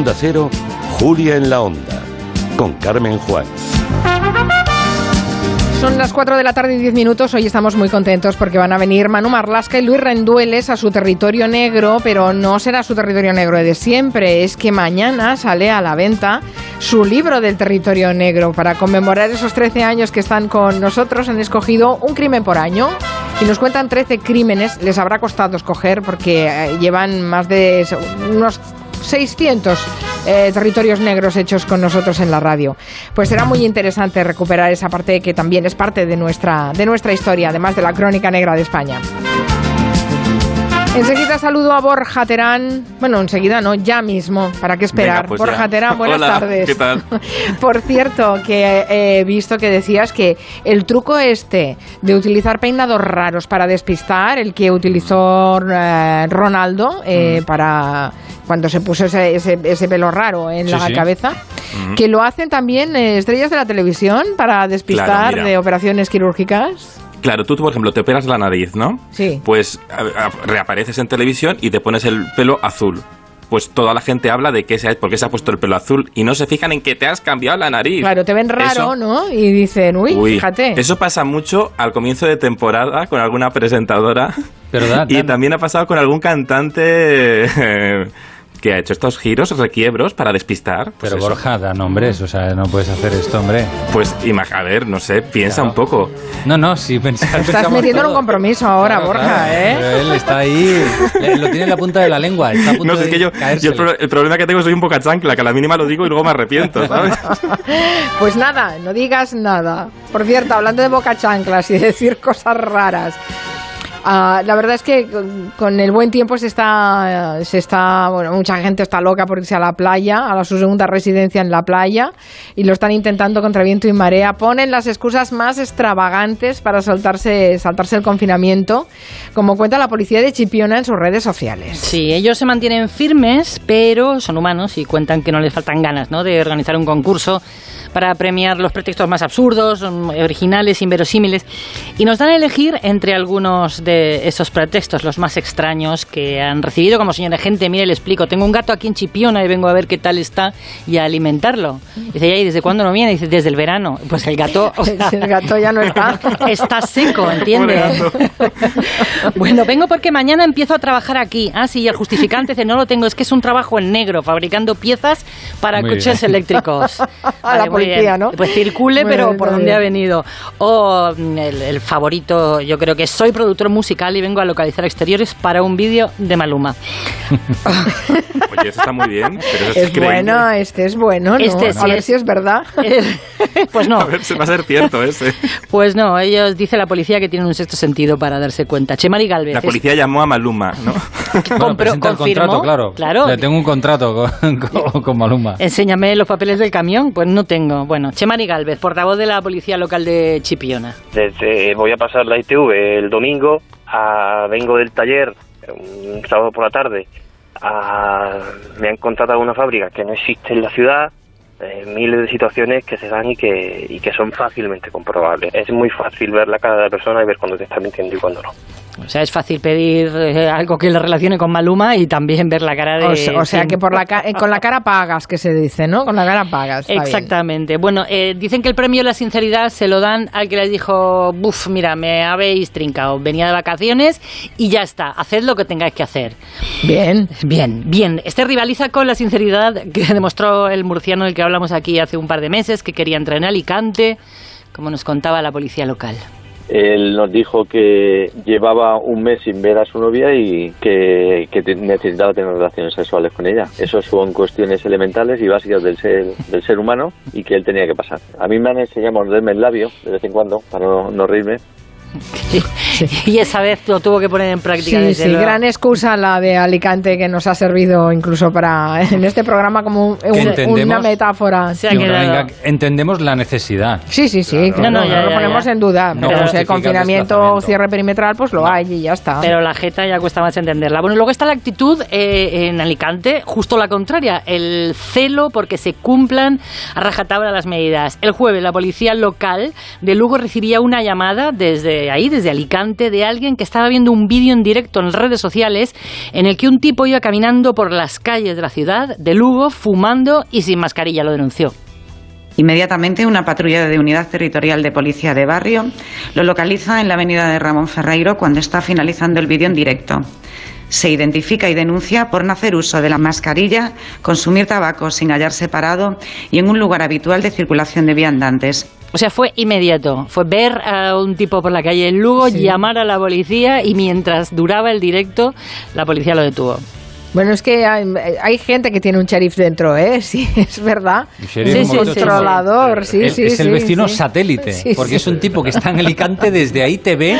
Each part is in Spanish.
Onda Cero, Julia en la Onda, con Carmen Juan. Son las 4 de la tarde y 10 minutos. Hoy estamos muy contentos porque van a venir Manu Marlasca y Luis Rendueles a su territorio negro, pero no será su territorio negro de siempre. Es que mañana sale a la venta su libro del territorio negro. Para conmemorar esos 13 años que están con nosotros, han escogido un crimen por año y nos cuentan 13 crímenes. Les habrá costado escoger porque eh, llevan más de unos 600 eh, territorios negros hechos con nosotros en la radio. Pues será muy interesante recuperar esa parte que también es parte de nuestra, de nuestra historia, además de la crónica negra de España. Enseguida saludo a Borja Terán. Bueno, enseguida no, ya mismo. ¿Para qué esperar? pues Borja ya. Terán, buenas Hola, tardes. ¿qué tal? Por cierto, que he visto que decías que el truco este de utilizar peinados raros para despistar, el que utilizó eh, Ronaldo eh, para cuando se puso ese, ese, ese pelo raro en Sí, la sí. cabeza, que lo hacen también eh, estrellas de la televisión para despistar Claro, de operaciones quirúrgicas. Claro, tú, por ejemplo, te operas la nariz, ¿no? Sí. Pues a- a- reapareces en televisión y te pones el pelo azul. Pues toda la gente habla de que se ha, por qué se ha puesto el pelo azul y no se fijan en que te has cambiado la nariz. Claro, te ven raro, Eso- ¿no? Y dicen, uy, Uy, fíjate. Eso pasa mucho al comienzo de temporada con alguna presentadora. ¿Verdad? Y también ha pasado con algún cantante eh, que ha hecho estos giros, requiebros para despistar. Pues Pero eso. Borja, da nombres, o sea, no puedes hacer esto, hombre. Pues a ver, no sé, piensa Claro. un poco. No, no, sí, pensar. Estás metiendo en un compromiso ahora, Claro, Borja, claro, ¿eh? pero él está ahí, lo tiene en la punta de la lengua. Está a punto No es que yo, yo el, caérsele. pro- el problema que tengo es que soy un poca chancla, que a la mínima lo digo y luego me arrepiento, ¿sabes? Pues nada, no digas nada. Por cierto, hablando de boca chanclas y de decir cosas raras. Ah, la verdad es que con, el buen tiempo se está, se está, bueno, mucha gente está loca por irse a la playa, a la, su segunda residencia en la playa, y lo están intentando contra viento y marea. Ponen las excusas más extravagantes para saltarse, saltarse el confinamiento, como cuenta la policía de Chipiona en sus redes sociales. Sí, ellos se mantienen firmes, pero son humanos y cuentan que no les faltan ganas ¿no? de organizar un concurso para premiar los pretextos más absurdos, mm, originales, inverosímiles. Y nos dan a elegir entre algunos de esos pretextos, los más extraños que han recibido, como señora gente, mire, le explico, tengo un gato aquí en Chipiona y vengo a ver qué tal está y a alimentarlo. Dice, ¿y desde cuándo no viene? Dice, desde el verano. Pues el gato... o sea, El gato ya no está. Está seco, ¿entiendes? Pobre bueno, vengo porque mañana empiezo a trabajar aquí. Ah, sí, y el justificante dice, no lo tengo, es que es un trabajo en negro, fabricando piezas para Muy coches bien. eléctricos. A la muy policía, bien. ¿no? Pues circule, Muy pero bien, por muy dónde bien. ha venido. O mm, el, el favorito, yo creo que soy productor musical y vengo a localizar exteriores para un vídeo de Maluma. Oye, eso está muy bien, pero eso es, Es bueno, este es bueno, ¿no? Este sí a ver es- si es verdad. pues no. A ver, se va a ser cierto ese. Pues no, ellos dice la policía que tienen un sexto sentido para darse cuenta. Chemari Galvez. La es- policía llamó a Maluma, ¿no? Bueno, compró- presenta el confirmó, contrato, claro. claro. Le tengo un contrato con, con, con Maluma. Enséñame los papeles del camión. Pues no tengo. Bueno, Chemari Galvez, portavoz de la policía local de Chipiona. Desde, voy a pasar la ITV el domingo, a- vengo del taller un sábado por la tarde, a- me han contratado una fábrica que no existe en la ciudad, eh, miles de situaciones que se dan y que, y que son fácilmente comprobables. Es muy fácil ver la cara de la persona y ver cuándo te está mintiendo y cuándo no. O sea, es fácil pedir eh, algo que le relacione con Maluma y también ver la cara de... O sea, o sea que por la ca- eh, con la cara pagas, que se dice, ¿no? Con la cara pagas. bien. Exactamente. Bueno, eh, dicen que el premio de la sinceridad se lo dan al que les dijo, buf, mira, me habéis trincado, venía de vacaciones y ya está, haced lo que tengáis que hacer. Bien. Bien, bien. Este rivaliza con la sinceridad que demostró el murciano del que hablamos aquí hace un par de meses, que quería entrar en Alicante, como nos contaba la policía local. Él nos dijo que llevaba un mes sin ver a su novia y que, necesitaba tener relaciones sexuales con ella. Eso son cuestiones elementales y básicas del ser, del ser humano y que él tenía que pasar. A mí me han enseñado a morderme el labio de vez en cuando para no, no reírme. Y esa vez lo tuvo que poner en práctica. Sí, desde sí, luego. gran excusa la de Alicante que nos ha servido incluso para en este programa como un- una metáfora. Se ha Y, quedado- venga, entendemos la necesidad. Sí, sí, sí, claro, No, no, no, ya, lo ya, ponemos ya. en duda. No pero justifica el confinamiento cierre perimetral, pues lo hay y ya está. Pero la jeta ya cuesta más entenderla. Bueno, luego está la actitud eh, en Alicante, justo la contraria, el celo porque se cumplan a rajatabla las medidas. El jueves la policía local de Lugo recibía una llamada desde ahí, desde Alicante, de alguien que estaba viendo un vídeo en directo en redes sociales en el que un tipo iba caminando por las calles de la ciudad de Lugo, fumando y sin mascarilla, lo denunció. Inmediatamente una patrulla de Unidad Territorial de Policía de Barrio lo localiza en la avenida de Ramón Ferreiro cuando está finalizando el vídeo en directo. Se identifica y denuncia por no hacer uso de la mascarilla, consumir tabaco sin hallarse parado y en un lugar habitual de circulación de viandantes. O sea, fue inmediato. Fue ver a un tipo por la calle en Lugo, llamar a la policía y mientras duraba el directo, la policía lo detuvo. Bueno, es que hay, hay gente que tiene un sheriff dentro, ¿eh? Sí, es verdad. Un sheriff tocho. controlador, sí, es, sí, es el sí, vecino sí. satélite, Sí, porque sí. es un tipo que está en Alicante, desde ahí te ve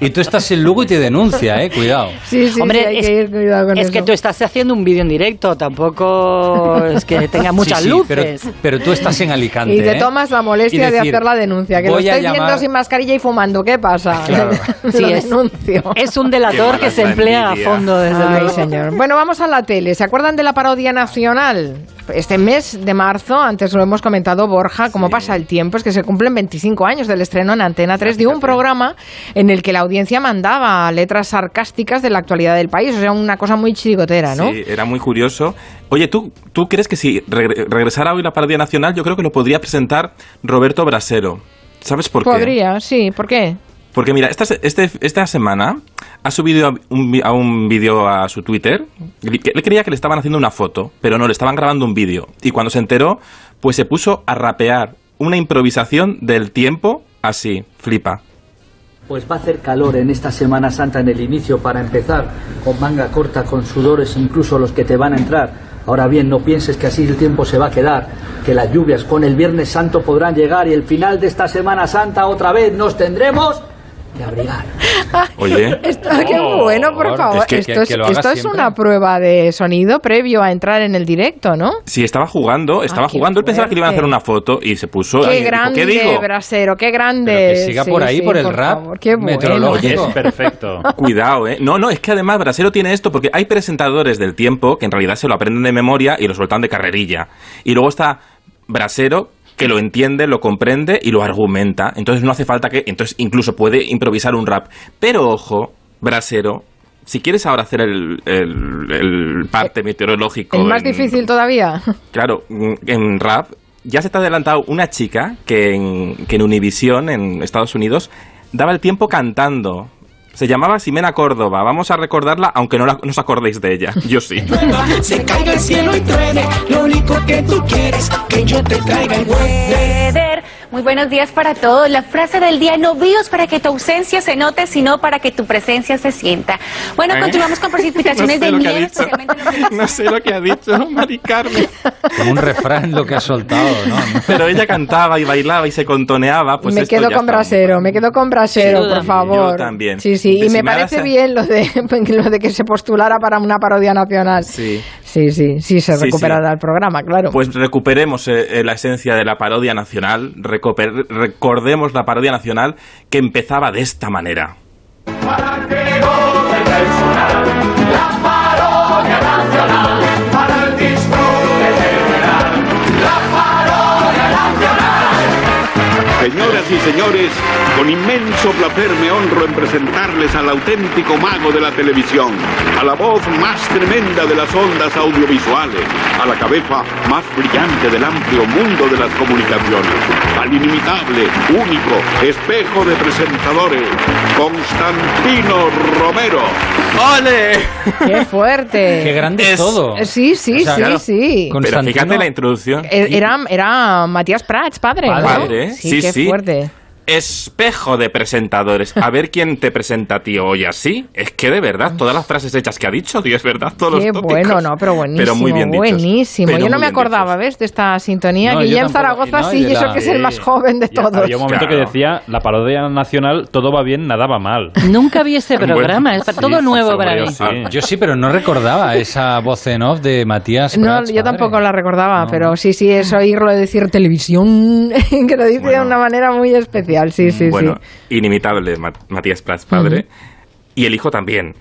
y tú estás en Lugo y te denuncia, eh, cuidado. Sí, sí, Hombre, sí, hay es, que ir cuidado con es eso. que tú estás haciendo un vídeo en directo, tampoco es que tenga muchas Sí, sí, luces. Pero, pero tú estás en Alicante. Y te ¿eh? tomas la molestia de hacer la denuncia, que lo voy estoy viendo sin mascarilla y fumando. ¿Qué pasa? Claro. Sí, lo es- denuncio. Es un delator que se emplea a fondo desde Ay, luego. señor. Bueno, vamos a la tele. ¿Se acuerdan de la parodia nacional? Este mes de marzo, antes lo hemos comentado Borja, cómo pasa el tiempo, es que se cumplen 25 años del estreno en Antena 3 de un programa en el que la audiencia mandaba letras sarcásticas de la actualidad del país, o sea, una cosa muy chirigotera, ¿no? Sí, era muy curioso. Oye, ¿tú, ¿tú crees que si regre- regresara hoy la parodia nacional, yo creo que lo podría presentar Roberto Brasero? ¿Sabes por qué? Podría, sí, ¿por qué? Porque mira, esta, este, esta semana ha subido a un, a un vídeo a su Twitter. Él creía que le estaban haciendo una foto, pero no, le estaban grabando un vídeo. Y cuando se enteró, pues se puso a rapear una improvisación del tiempo así. Flipa. Pues va a hacer calor en esta Semana Santa en el inicio para empezar con manga corta, con sudores, incluso los que te van a entrar. Ahora bien, no pienses que así el tiempo se va a quedar, que las lluvias con el Viernes Santo podrán llegar y el final de esta Semana Santa otra vez nos tendremos abrigar. Oye. Esto, qué Oh, bueno, por favor. es que- esto que- es, que esto una prueba de sonido previo a entrar en el directo, ¿no? Sí, estaba jugando, estaba Ah, qué jugando. Él pensaba que le iban a hacer una foto y se puso. Qué ahí, dijo, grande, ¿Qué digo? Brasero, qué grande. Pero que siga Sí, por ahí, sí, por el rap favor, qué bueno. meteorológico. Perfecto. Cuidado, ¿eh? No, no, es que además Brasero tiene esto porque hay presentadores del tiempo que en realidad se lo aprenden de memoria y lo sueltan de carrerilla. Y luego está Brasero que lo entiende, lo comprende y lo argumenta. Entonces no hace falta que... Entonces incluso puede improvisar un rap. Pero ojo, Brasero, si quieres ahora hacer el, el- el parte meteorológico... El más en- difícil todavía. Claro, mm, en rap ya se está adelantado una chica que en, que en Univisión, en Estados Unidos, daba el tiempo cantando. Se llamaba Ximena Córdoba. Vamos a recordarla, aunque no, la- no os acordéis de ella. Yo sí. Se caiga el cielo y truene, lo único que tú quieres, que yo te traiga el Muy buenos días para todos. La frase del día, no vivos para que tu ausencia se note, sino para que tu presencia se sienta. Bueno, ¿Eh? continuamos con precipitaciones No sé de nieve, No sé lo que ha dicho, Mari Carmen. Como un refrán lo que ha soltado, ¿no? Pero ella cantaba y bailaba y se contoneaba. Pues me esto quedo ya con Brasero, me quedo con Brasero, por favor. Yo también. Sí, sí, y me parece bien lo de, lo de que se postulara para una parodia nacional. Sí. Sí, sí, sí, se recuperará sí. el programa, claro. Pues recuperemos eh, eh, la esencia de la parodia nacional, recuper- recordemos la parodia nacional que empezaba de esta manera. La parodia Señoras y señores, con inmenso placer me honro en presentarles al auténtico mago de la televisión, a la voz más tremenda de las ondas audiovisuales, a la cabeza más brillante del amplio mundo de las comunicaciones, al inimitable, único, espejo de presentadores, Constantino Romero. ¡Ole! ¡Qué fuerte! Qué grande es todo. Sí, sí, O sea, sí, claro, sí. Pero fíjate la introducción. E- Era, era Matías Prats, padre, ¿no? Padre, Sí, sí, qué sí. fuerte. Espejo de presentadores. A ver quién te presenta a ti hoy así. Es que de verdad, todas las frases hechas que ha dicho, tío, es verdad, todos Qué los tópicos. bueno, no, pero buenísimo, Pero muy bien dichos. buenísimo. Pero yo no me acordaba, ¿ves? De esta sintonía. No, Guillem. Zaragoza no, sí, y eso la- que es el más joven de todos. Había un momento que decía, la parodia nacional, todo va bien, nada va mal. Nunca vi este programa, es Sí, todo sí, nuevo para yo mí. sí. Yo sí, pero no recordaba esa voz en off de Matías. No, Prats, yo padre. tampoco la recordaba, pero sí, sí, es oírlo decir televisión, que lo dice de una manera muy especial, sí, sí, bueno, sí. inimitable Ma- Matías Prats, padre. Y el hijo también.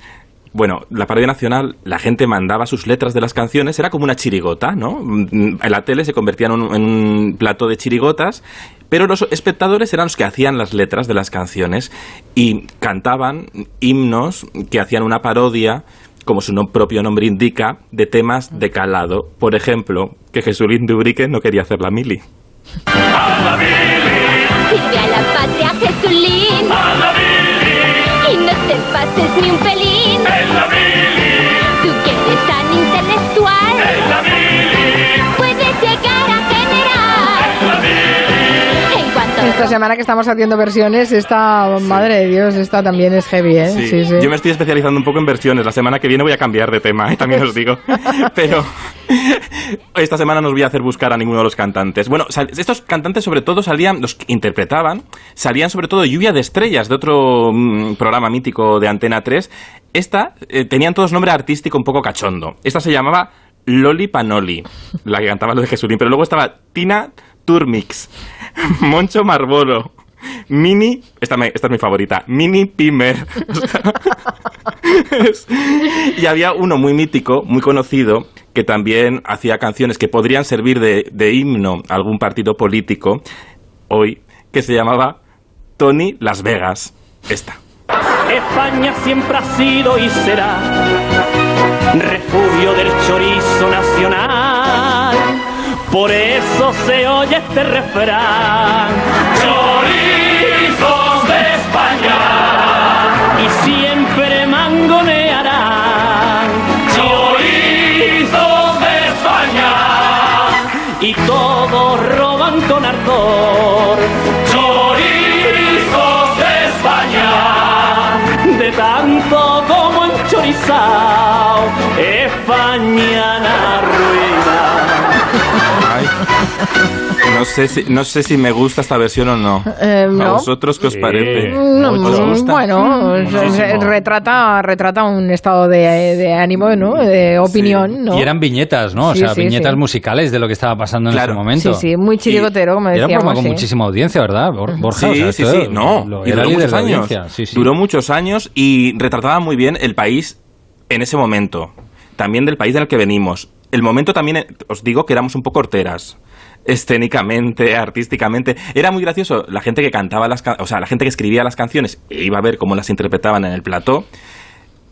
Bueno, la parodia nacional, la gente mandaba sus letras de las canciones, era como una chirigota, ¿no? Mm, En la tele se convertía en un, en un plato de chirigotas, pero los espectadores eran los que hacían las letras de las canciones y cantaban himnos que hacían una parodia como su no- propio nombre indica, de temas de calado. Por ejemplo, que Jesulín Dubrique no quería hacer la mili. Sirve a la patria, Jesulín. Y no te pases ni un pelín. Esta semana que estamos haciendo versiones, esta, madre de Dios, esta también es heavy, ¿eh? Sí, sí. Yo me estoy especializando un poco en versiones. La semana que viene voy a cambiar de tema, ¿eh? también os digo. Pero esta semana no os voy a hacer buscar a ninguno de los cantantes. Bueno, estos cantantes sobre todo salían, los que interpretaban, salían sobre todo Lluvia de Estrellas, de otro mm, programa mítico de Antena 3. Esta eh, tenían todos nombre artístico un poco cachondo. Esta se llamaba Loli Panoli, la que cantaba lo de Jesulín. Pero luego estaba Tina Turmix, Moncho Marbolo, Mini, esta, es mi favorita, Mini Pimer. Y había uno muy mítico, muy conocido, que también hacía canciones que podrían servir de himno a algún partido político hoy, que se llamaba Tony Las Vegas. Esta. España siempre ha sido y será refugio del chorizo nacional. Por eso se oye este refrán. Chorizos de España. Y siempre mangonearán. No sé, si, no sé si me gusta esta versión o no. Eh, ¿A no. vosotros qué os parece? No, ¿Os gusta? bueno, Muchísimo. retrata, retrata un estado de, de ánimo, ¿no? De opinión, ¿no? Y eran viñetas, ¿no? O Sí, sea, sí, viñetas sí. musicales de lo que estaba pasando en Claro. ese momento. Sí, sí, muy chirigotero, como Y Era un programa decíamos. con sí. muchísima audiencia, ¿verdad? Bor- Borja, o Sí, sea, sí, no. lo- y era duró muchos años. audiencia. Sí, sí. Duró muchos años y retrataba muy bien el país en ese momento. También del país del que venimos. El momento también, eh, os digo que éramos un poco horteras. Escénicamente, artísticamente. Era muy gracioso. La gente que cantaba las o sea, la gente que escribía las canciones e iba a ver cómo las interpretaban en el plató.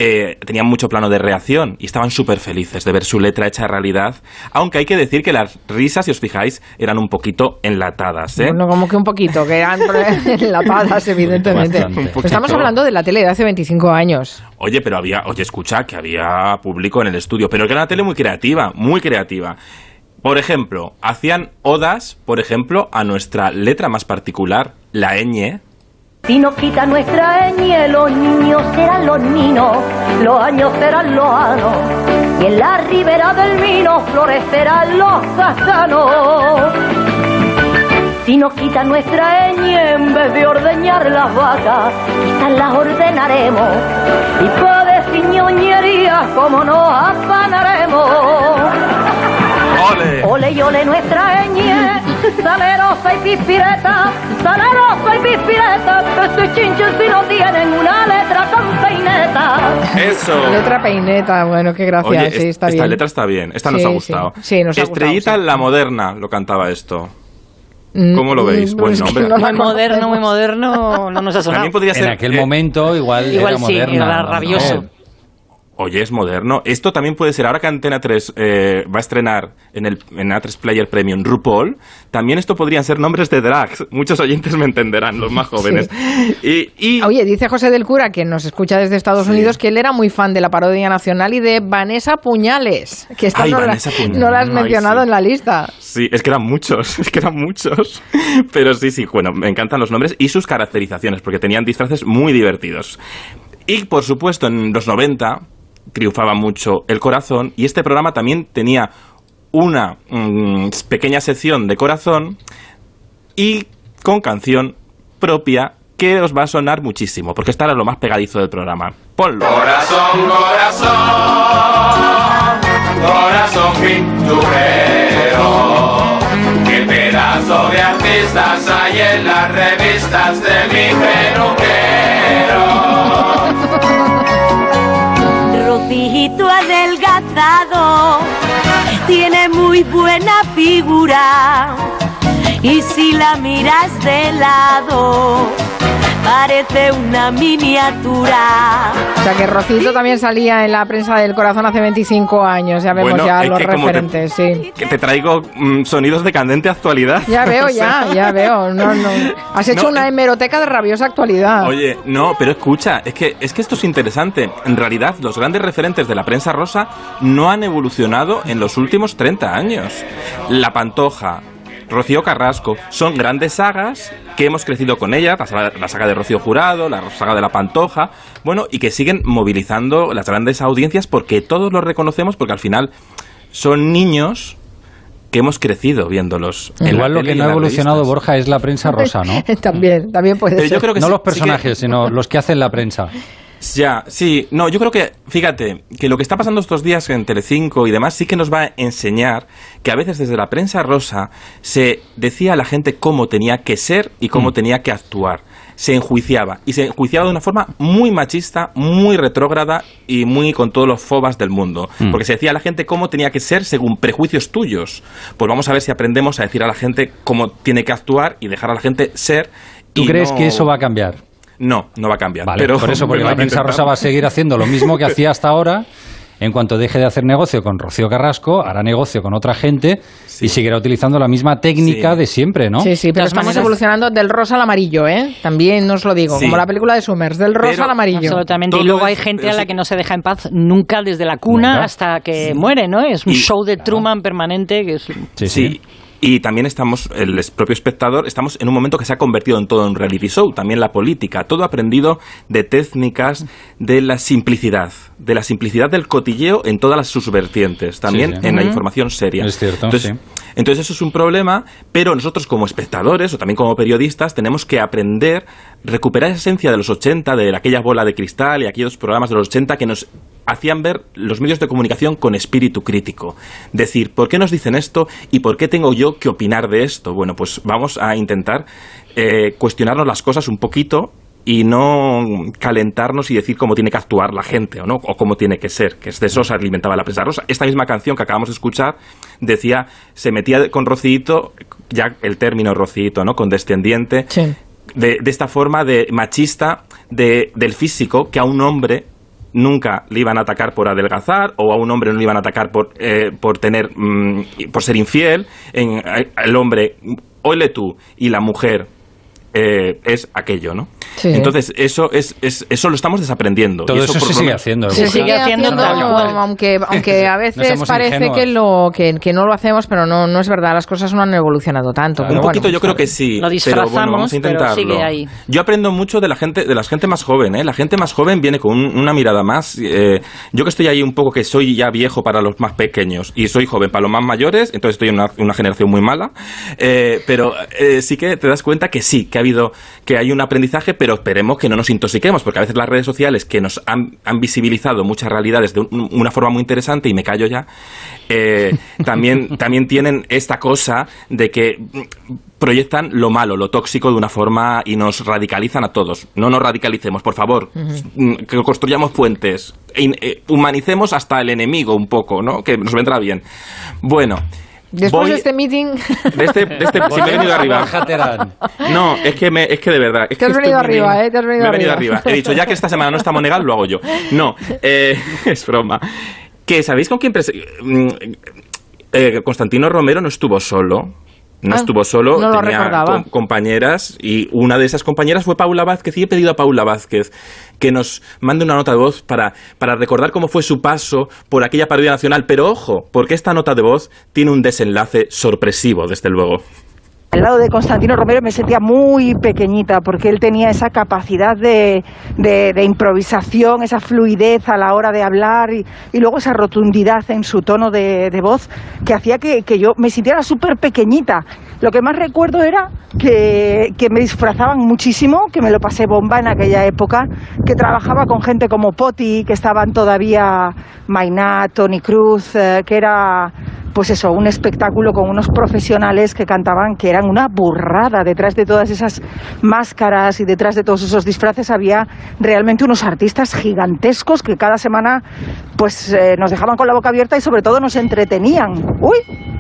eh, tenían mucho plano de reacción y estaban súper felices de ver su letra hecha realidad. Aunque hay que decir que las risas, si os fijáis, eran un poquito enlatadas. ¿eh? Bueno, como que un poquito, que eran enlatadas, evidentemente. Estamos hablando de la tele de hace 25 años. Oye, pero había, oye, escucha, que había público en el estudio, pero que era una tele muy creativa, muy creativa. Por ejemplo, hacían odas, por ejemplo, a nuestra letra más particular, la ñ. Si nos quita nuestra ñ, los niños serán los ninos, los años serán los años, y en la ribera del vino florecerán los castanos. Si nos quita nuestra ñ, en vez de ordeñar las vacas, quizás las ordenaremos, y para decir ñoñerías como nos afanaremos. ¡Ole! Ole y ole nuestra ñ, salerosa y pispireta, salerosa y pispireta, que se chinchen si no tienen una letra con peineta. Eso. Letra peineta, bueno, qué gracia, Oye, sí, es- está esta bien. letra está bien, esta nos Sí, ha sí. gustado. Sí, nos ha Estrellita gustado, la moderna lo cantaba esto. Mm, ¿Cómo lo veis? Buen nombre. no la Muy moderno, muy moderno, no nos ha sonado. También podría ser En aquel eh, momento igual, Igual era sí, moderna. era ¿no? Oye, es moderno. Esto también puede ser, ahora que Antena 3 eh, va a estrenar en el en A3 Player Premium RuPaul, también esto podrían ser nombres de drags. Muchos oyentes me entenderán, los más jóvenes. Y, y- Oye, dice José del Cura, que nos escucha desde Estados Unidos, que él era muy fan de la parodia nacional y de Vanessa Puñales, que esta Ay, no, la- Vanessa Puñales. no la has Ay, mencionado sí. en la lista. Sí, es que eran muchos, es que eran muchos. Pero sí, sí, bueno, me encantan los nombres y sus caracterizaciones, porque tenían disfraces muy divertidos. Y por supuesto, en los 90 triunfaba mucho el corazón y este programa también tenía una mm, pequeña sección de corazón y con canción propia que os va a sonar muchísimo, porque esta era lo más pegadizo del programa. Ponlo. Corazón, corazón, corazón pinturero. Qué pedazo de artistas hay en las revistas de mi peluquero. poquito adelgazado, tiene muy buena figura. Y si la miras de lado parece una miniatura. O sea que Rocito también salía en la prensa del corazón hace 25 años, ya vemos Bueno, ya los que como te- referentes, sí. Que te traigo mm, sonidos de candente actualidad. Ya veo, ya, ya veo. No, no. Has hecho No, una hemeroteca de rabiosa actualidad. Oye, no, pero escucha, es que, es que esto es interesante. En realidad, los grandes referentes de la prensa rosa no han evolucionado en los últimos 30 años. La Pantoja, Rocío Carrasco, son grandes sagas que hemos crecido con ellas, la saga, la saga de Rocío Jurado, la saga de la Pantoja, bueno, y que siguen movilizando las grandes audiencias porque todos los reconocemos porque al final son niños que hemos crecido viéndolos. en la Igual lo que no ha evolucionado, revistas. Borja, es la prensa rosa, ¿no? también, también puede Pero yo ser. creo que no sí- los sí que- personajes, sino los que hacen la prensa. Ya, sí, no, yo creo que, fíjate, que lo que está pasando estos días en Telecinco y demás sí que nos va a enseñar que a veces desde la prensa rosa se decía a la gente cómo tenía que ser y cómo tenía que actuar. Se enjuiciaba, y se enjuiciaba de una forma muy machista, muy retrógrada y muy con todos los fobas del mundo. Mm. Porque se decía a la gente cómo tenía que ser según prejuicios tuyos. Pues vamos a ver si aprendemos a decir a la gente cómo tiene que actuar y dejar a la gente ser. ¿Tú y crees no- que eso va a cambiar? No, no va a cambiar. Vale, pero, por eso, porque la prensa rosa va a seguir haciendo lo mismo que hacía hasta ahora. En cuanto deje de hacer negocio con Rocío Carrasco, hará negocio con otra gente y seguirá utilizando la misma técnica de siempre, ¿no? Sí, sí, pero estamos maneras- evolucionando del rosa al amarillo, ¿eh? También os lo digo, Sí. como la película de Summers, del rosa Pero- al amarillo. Absolutamente. Y luego hay gente a la sí- que no se deja en paz nunca desde la cuna Nunca. hasta que muere, ¿no? Es un Y- show de Truman permanente que es... Sí, sí. Y también estamos, el propio espectador, estamos en un momento que se ha convertido en todo un reality show, también la política, todo aprendido de técnicas, de la simplicidad, de la simplicidad del cotilleo en todas las sus vertientes, también Sí, sí. en la información seria. Es cierto, entonces, sí. entonces eso es un problema, pero nosotros como espectadores o también como periodistas tenemos que aprender, recuperar esa esencia de los 80, de aquella bola de cristal y aquellos programas de los 80 que nos hacían ver los medios de comunicación con espíritu crítico. Decir, ¿por qué nos dicen esto y por qué tengo yo que opinar de esto? Bueno, pues vamos a intentar eh, cuestionarnos las cosas un poquito y no calentarnos y decir cómo tiene que actuar la gente o no o cómo tiene que ser que es de eso se alimentaba la prensa rosa. Esta misma canción que acabamos de escuchar decía se metía con Rocito ya el término Rocito no condescendiente de, de esta forma de machista de, del físico que a un hombre nunca le iban a atacar por adelgazar o a un hombre no le iban a atacar por, eh, por tener mm, por ser infiel. En, eh, el hombre oile tú y la mujer eh, es aquello, ¿no? Sí. Entonces, eso es, es- eso lo estamos desaprendiendo. Todo Y eso por se lo sigue menos- haciendo. Se sigue haciendo, aunque, aunque a veces parece ingenuos. que, lo, que, que no lo hacemos, pero no, no es verdad, las cosas no han evolucionado tanto. Un poquito bueno, yo creo que sí. Lo pero bueno, vamos disfrazamos, a pero intentarlo. sigue ahí. Yo aprendo mucho de la gente, de la gente más joven, ¿eh? La gente más joven viene con un- una mirada más. eh, yo que estoy ahí un poco que soy ya viejo para los más pequeños y soy joven para los más mayores, entonces estoy en una, una generación muy mala. eh, pero eh, sí que te das cuenta que sí, que ha habido, que hay un aprendizaje, pero esperemos que no nos intoxiquemos, porque a veces las redes sociales que nos han, han visibilizado muchas realidades de un- una forma muy interesante y me callo ya, eh, también, también tienen esta cosa de que proyectan lo malo, lo tóxico de una forma y nos radicalizan a todos. No nos radicalicemos, por favor. Mm, Que construyamos puentes. Eh, humanicemos hasta el enemigo un poco, ¿no? Que nos vendrá bien. Bueno. Después voy- de este meeting, de este, de este sí, me he venido arriba. No, es que, me, es que de verdad. Es Te has que venido arriba, bien. ¿eh? Te has venido me he venido arriba. arriba. He dicho, ya que esta semana no está Monegal, lo hago yo. No, eh, es broma. Que ¿sabéis con quién? mm, eh, Constantino Romero no estuvo solo. No Ah, estuvo solo, no tenía compañeras y una de esas compañeras fue Paula Vázquez y he pedido a Paula Vázquez que nos mande una nota de voz para, para recordar cómo fue su paso por aquella parodia nacional. Pero ojo, porque esta nota de voz tiene un desenlace sorpresivo, desde luego. Al lado de Constantino Romero me sentía muy pequeñita porque él tenía esa capacidad de, de- de improvisación, esa fluidez a la hora de hablar y, y luego esa rotundidad en su tono de, de voz que hacía que, que yo me sintiera súper pequeñita. Lo que más recuerdo era que, me disfrazaban muchísimo, que me lo pasé bomba en aquella época, que trabajaba con gente como Poti, que estaban todavía Mainá, Tony Cruz, eh, que era pues eso, un espectáculo con unos profesionales que cantaban que eran una burrada. Detrás de todas esas máscaras y detrás de todos esos disfraces había realmente unos artistas gigantescos que cada semana pues eh, nos dejaban con la boca abierta y sobre todo nos entretenían. Uy,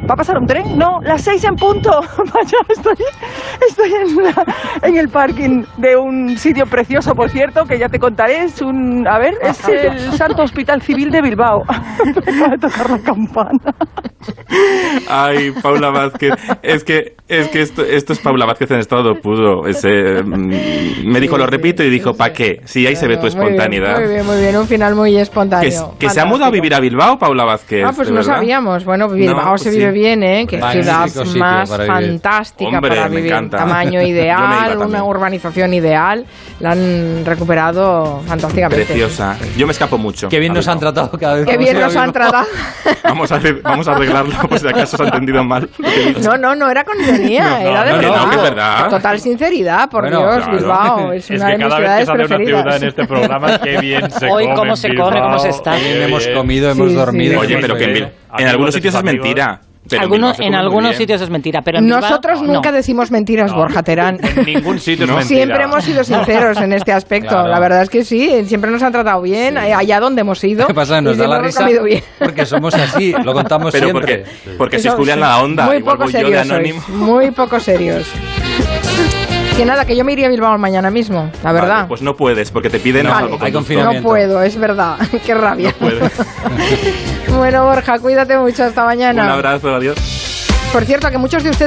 ¿va a pasar un tren? No, las seis en punto. Vaya, estoy, estoy en, la- en el parking de un sitio precioso, por cierto, que ya te contaré. Es un, a ver, es el Santo Hospital Civil de Bilbao. Acaba de tocar la campana. Ay, Paula Vázquez. Es que, es que esto, esto es Paula Vázquez en estado puro. Ese, mm, me dijo, lo repito, y dijo, ¿para qué? Si ahí se ve tu Muy bien, espontaneidad. Muy bien, muy bien, un final muy Que, espontáneo. que se ha mudado a vivir a Bilbao, Paula Vázquez. Ah, pues no verdad. sabíamos. Bueno, Bilbao No, se sí. vive bien, ¿eh? Qué ciudad más para fantástica Hombre, para vivir. Tamaño ideal, una urbanización ideal. La han recuperado fantásticamente. Preciosa. Yo me escapo mucho. Qué bien nos han tratado cada vez Qué que bien nos han tratado. Vamos a, vamos a arreglarlo, por si acaso se ha entendido mal. No, no, no era con ironía, No, era de no, no, verdad. que es verdad. Total sinceridad, por Bueno, Dios, claro. Bilbao. Es, Es una que de mis cada vez que ciudades sale una preferidas. ciudad en este programa, qué bien se Hoy come. cómo se Bilbao. come, cómo se está. Qué Hemos bien. comido, hemos Sí, dormido. Oye, pero que en. Bil- en algunos sitios es mentira. Pero en Algunos- en sitios es mentira, pero en Bilbao, Nosotros no. nunca decimos mentiras, Borja Terán. En ningún sitio es mentira. Siempre hemos sido sinceros en este aspecto. Claro. La verdad es que sí, siempre nos han tratado bien, allá donde hemos ido. ¿Qué pasa? Nos da la risa bien. porque somos así, lo contamos Pero siempre. porque, porque si Eso, Julián sí. la onda, Muy igual poco voy yo de serios anónimo. sois, muy poco serios. Que nada, que yo me iría a Bilbao mañana mismo, la verdad. Vale, pues no puedes, porque te piden Vale. salvoconducto. Hay confinamiento. no puedo, es verdad. Qué rabia. Puedes. bueno, Borja, cuídate mucho. Hasta Un mañana. abrazo, adiós. Por cierto, que muchos de ustedes